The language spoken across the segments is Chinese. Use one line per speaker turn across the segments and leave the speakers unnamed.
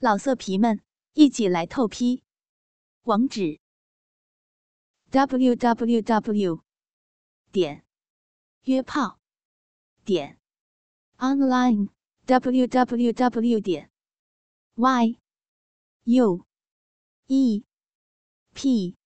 老色皮们，一起来透批！网址：w w w 点约炮点 online w w w 点 y u e p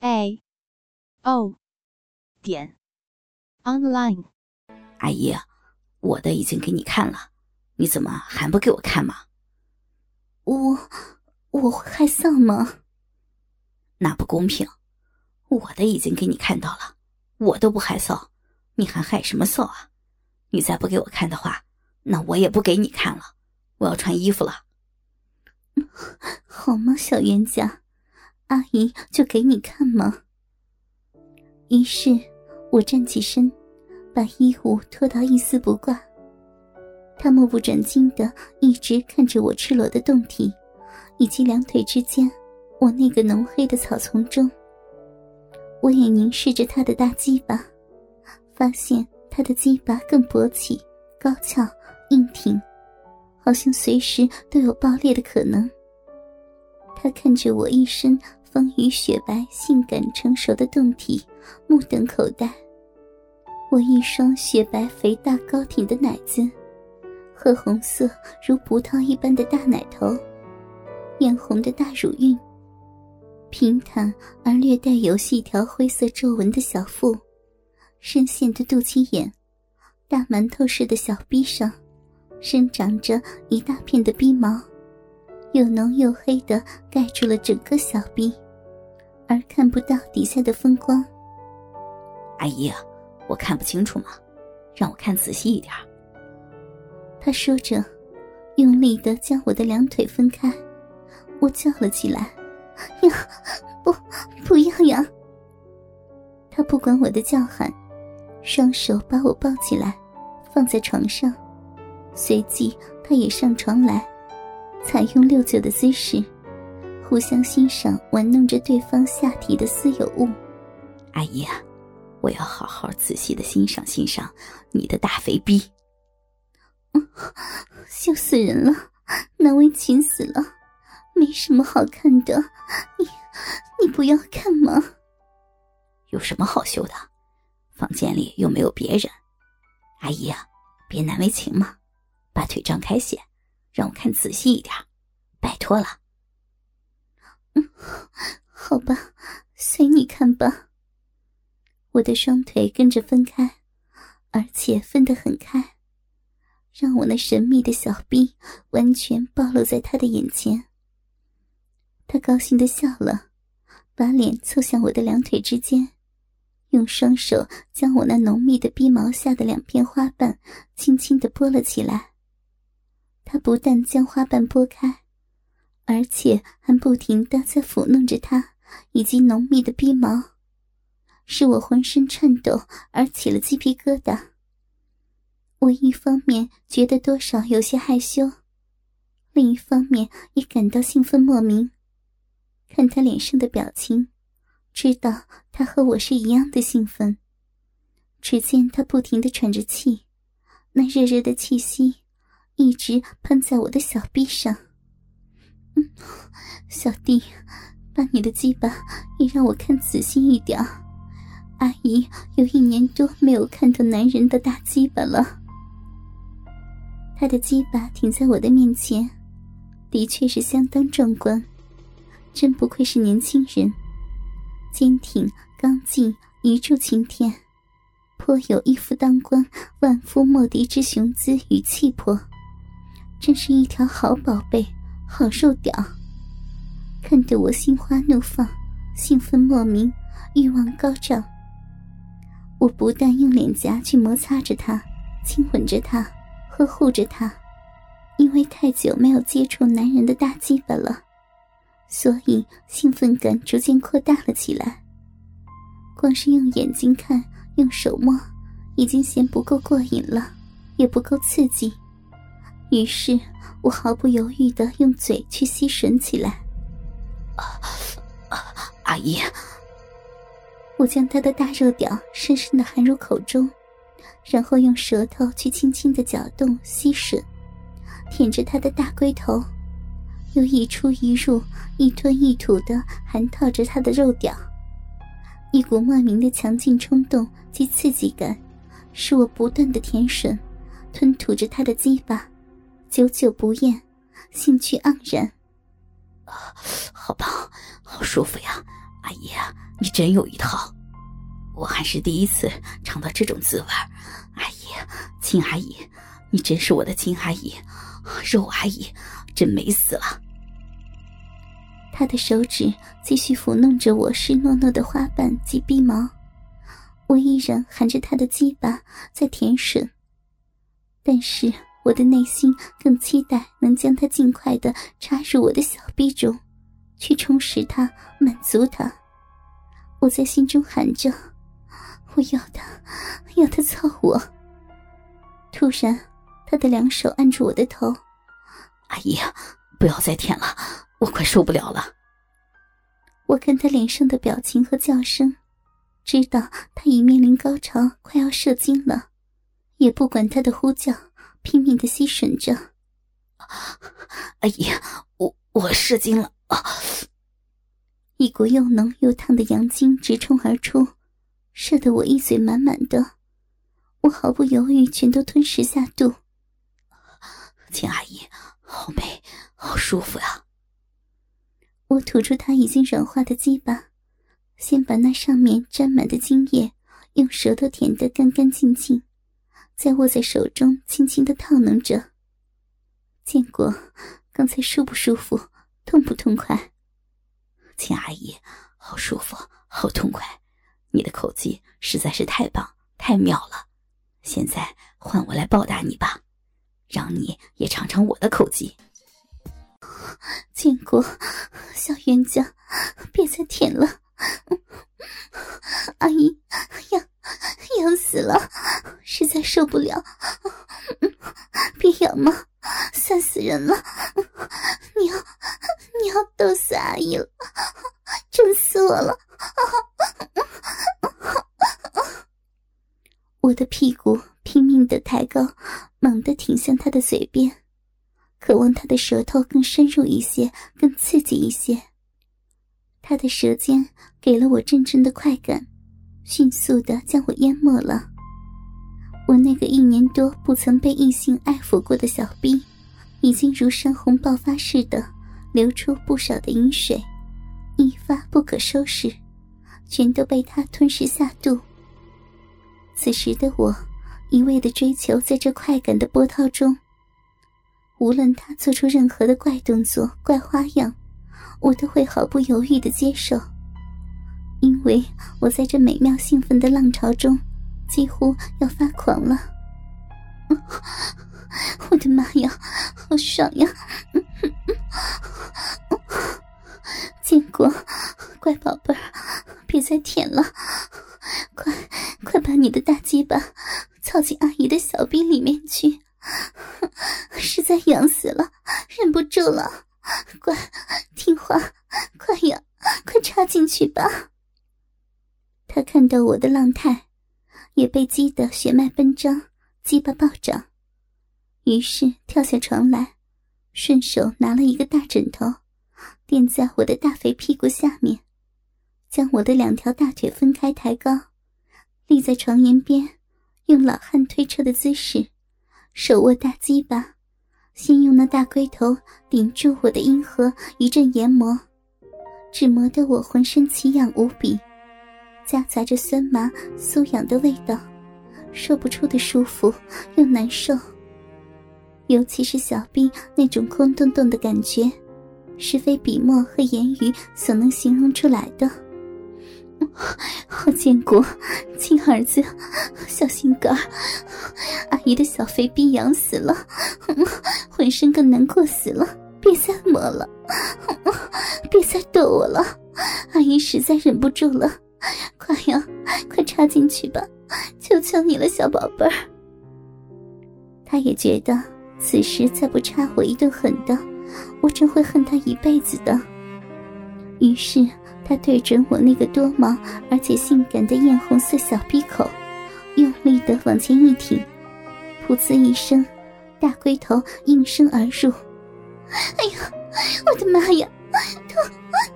a o 点 online。
阿姨，我的已经给你看了，你怎么还不给我看吗？
我我会害臊吗？
那不公平！我的已经给你看到了，我都不害臊，你还害什么臊啊？你再不给我看的话，那我也不给你看了。我要穿衣服了。
好吗，小冤家？阿姨就给你看吗？于是我站起身，把衣物脱到一丝不挂。他目不转睛的一直看着我赤裸的胴体，以及两腿之间我那个浓黑的草丛中。我也凝视着他的大鸡巴，发现他的鸡巴更勃起、高翘、硬挺，好像随时都有爆裂的可能。他看着我一身丰腴雪白、性感成熟的胴体，目瞪口呆。我一双雪白、肥大、高挺的奶子。褐红色如葡萄一般的大奶头，艳红的大乳晕，平坦而略带有细条灰色皱纹的小腹，深陷的肚脐眼，大馒头似的小臂上，生长着一大片的逼毛，又浓又黑的盖住了整个小臂，而看不到底下的风光。
阿姨，我看不清楚吗？让我看仔细一点。
他说着，用力的将我的两腿分开，我叫了起来：“呀，不，不要呀！”他不管我的叫喊，双手把我抱起来，放在床上，随即他也上床来，采用六九的姿势，互相欣赏玩弄着对方下体的私有物。
阿姨啊，我要好好仔细的欣赏欣赏你的大肥逼。
羞死人了，难为情死了，没什么好看的，你你不要看吗？
有什么好羞的？房间里又没有别人。阿姨啊，别难为情嘛，把腿张开些，让我看仔细一点，拜托了。
嗯，好吧，随你看吧。我的双腿跟着分开，而且分得很开。让我那神秘的小臂完全暴露在他的眼前。他高兴的笑了，把脸凑向我的两腿之间，用双手将我那浓密的鼻毛下的两片花瓣轻轻的拨了起来。他不但将花瓣拨开，而且还不停的在抚弄着它以及浓密的鼻毛，使我浑身颤抖而起了鸡皮疙瘩。我一方面觉得多少有些害羞，另一方面也感到兴奋莫名。看他脸上的表情，知道他和我是一样的兴奋。只见他不停的喘着气，那热热的气息一直喷在我的小臂上。嗯，小弟，把你的鸡巴也让我看仔细一点。阿姨有一年多没有看到男人的大鸡巴了。他的鸡巴停在我的面前，的确是相当壮观，真不愧是年轻人，坚挺刚劲，一柱擎天，颇有一夫当关、万夫莫敌之雄姿与气魄，真是一条好宝贝、好肉屌，看得我心花怒放，兴奋莫名，欲望高涨。我不但用脸颊去摩擦着他，亲吻着他。呵护着他，因为太久没有接触男人的大鸡巴了，所以兴奋感逐渐扩大了起来。光是用眼睛看，用手摸，已经嫌不够过瘾了，也不够刺激。于是我毫不犹豫的用嘴去吸吮起来。
阿姨，
我将他的大肉屌深深的含入口中。然后用舌头去轻轻的搅动、吸吮，舔着他的大龟头，又一出一入、一吞一吐的含套着他的肉屌，一股莫名的强劲冲动及刺激感，使我不断的舔吮、吞吐着他的鸡巴，久久不厌，兴趣盎然。
啊好棒，好舒服呀！阿姨，你真有一套，我还是第一次尝到这种滋味。阿姨，亲阿姨，你真是我的亲阿姨，肉阿姨，真美死了。
他的手指继续抚弄着我湿糯糯的花瓣及鼻毛，我依然含着他的鸡巴在舔吮，但是我的内心更期待能将他尽快的插入我的小臂中，去充实他，满足他。我在心中喊着：“我要他，要他操我。”突然，他的两手按住我的头：“
阿姨，不要再舔了。”我快受不了了！
我看他脸上的表情和叫声，知道他已面临高潮，快要射精了，也不管他的呼叫，拼命的吸吮着。
阿姨，我我射精了啊！
一股又浓又烫的阳精直冲而出，射得我一嘴满满的，我毫不犹豫，全都吞食下肚。
秦阿姨，好美，好舒服呀！
我吐出他已经软化的鸡巴，先把那上面沾满的精液用舌头舔得干干净净，再握在手中轻轻的套弄着。建国，刚才舒不舒服？痛不痛快？
秦阿姨，好舒服，好痛快！你的口技实在是太棒、太妙了。现在换我来报答你吧，让你也尝尝我的口技。
建国，小冤家，别再舔了！阿姨，要要死了，实在受不了！别咬嘛，吓死人了！你要你要逗死阿姨了，整死我了！我的屁股拼命的抬高，猛地挺向他的嘴边。渴望他的舌头更深入一些，更刺激一些。他的舌尖给了我阵阵的快感，迅速的将我淹没了。我那个一年多不曾被异性爱抚过的小臂，已经如山洪爆发似的流出不少的饮水，一发不可收拾，全都被他吞噬下肚。此时的我，一味的追求在这快感的波涛中。无论他做出任何的怪动作、怪花样，我都会毫不犹豫的接受，因为我在这美妙兴奋的浪潮中，几乎要发狂了。我的妈呀，好爽呀！建国，乖宝贝儿，别再舔了，快快把你的大鸡巴操进阿姨的小臂里面去。实在痒死了，忍不住了，乖，听话，快呀，快插进去吧。他看到我的浪态，也被激得血脉奔张，鸡巴暴涨，于是跳下床来，顺手拿了一个大枕头，垫在我的大肥屁股下面，将我的两条大腿分开抬高，立在床沿边，用老汉推车的姿势。手握大鸡巴，先用那大龟头顶住我的阴核，一阵研磨，只磨得我浑身奇痒无比，夹杂着酸麻酥痒的味道，说不出的舒服又难受。尤其是小臂那种空洞洞的感觉，是非笔墨和言语所能形容出来的。好建国，亲儿子，小心肝。阿姨的小肥逼痒死了，浑身更难过死了。别再摸了，别再逗我了，阿姨实在忍不住了。快呀，快插进去吧，求求你了，小宝贝儿。他也觉得此时再不插我一顿狠的，我真会恨他一辈子的。于是。他对准我那个多毛而且性感的艳红色小闭口，用力的往前一挺，噗呲一声，大龟头应声而入。哎呀，我的妈呀，痛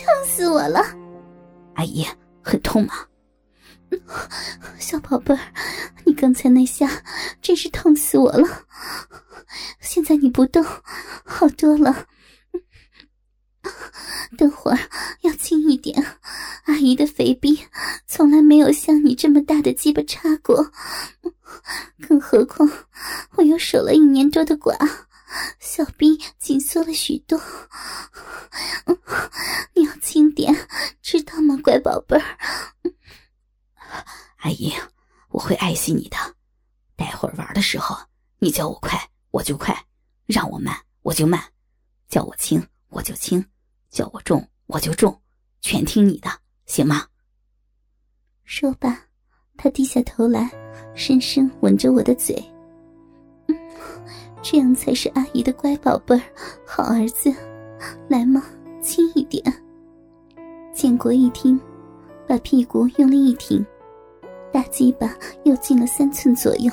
痛死我了！
阿姨，很痛吗？
小宝贝儿，你刚才那下真是痛死我了。现在你不动，好多了。等会儿要轻一点，阿姨的肥逼从来没有像你这么大的鸡巴插过，更何况我又守了一年多的寡，小逼紧缩了许多。知道吗，乖宝贝儿？
阿姨，我会爱惜你的。待会儿玩的时候，你叫我快，我就快；让我慢，我就慢；叫我轻，我就轻；叫我重，我就重，全听你的，行吗？
说罢，他低下头来，深深吻着我的嘴。嗯，这样才是阿姨的乖宝贝儿，好儿子。来嘛，轻一点。建国一听，把屁股用力一挺。大鸡巴又进了三寸左右，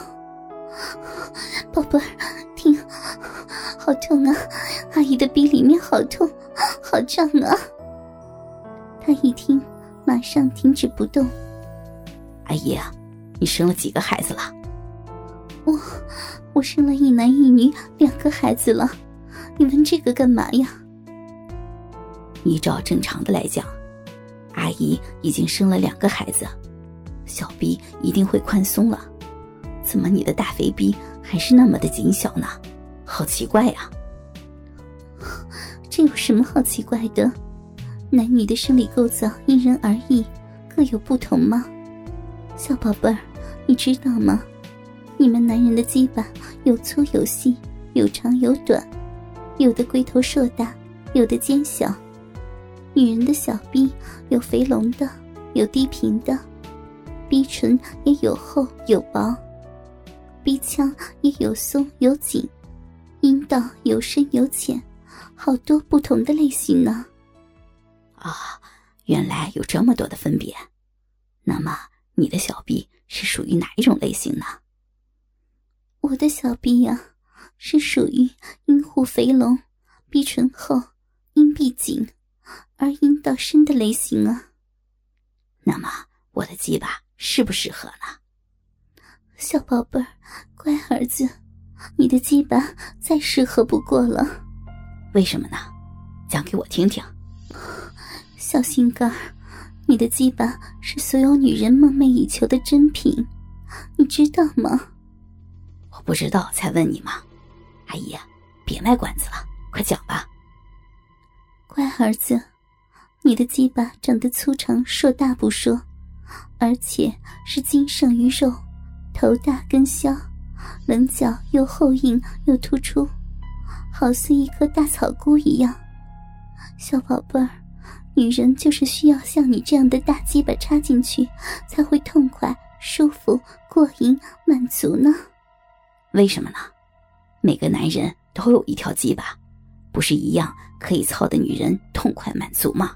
宝贝儿，听，好痛啊！阿姨的鼻里面好痛，好胀啊！他一听，马上停止不动。
阿姨啊，你生了几个孩子了？
我，我生了一男一女两个孩子了。你问这个干嘛呀？
依照正常的来讲，阿姨已经生了两个孩子。小臂一定会宽松了，怎么你的大肥逼还是那么的紧小呢？好奇怪呀！
这有什么好奇怪的？男女的生理构造因人而异，各有不同吗？小宝贝儿，你知道吗？你们男人的鸡巴有粗有细，有长有短，有的龟头硕大，有的尖小；女人的小臂有肥隆的，有低平的。鼻唇也有厚有薄，鼻腔也有松有紧，阴道有深有浅，好多不同的类型呢。
啊，原来有这么多的分别。那么你的小臂是属于哪一种类型呢？
我的小臂呀，是属于阴户肥隆、鼻唇厚、阴壁紧，而阴道深的类型啊。
那么我的鸡巴。适不适合呢，
小宝贝儿，乖儿子，你的鸡巴再适合不过了。
为什么呢？讲给我听听。
小心肝儿，你的鸡巴是所有女人梦寐以求的珍品，你知道吗？
我不知道才问你嘛。阿姨，别卖关子了，快讲吧。
乖儿子，你的鸡巴长得粗长硕大不说。而且是精胜于肉，头大根削，棱角又厚硬又突出，好似一颗大草菇一样。小宝贝儿，女人就是需要像你这样的大鸡巴插进去，才会痛快、舒服、过瘾、满足呢。
为什么呢？每个男人都有一条鸡巴，不是一样可以操的女人痛快满足吗？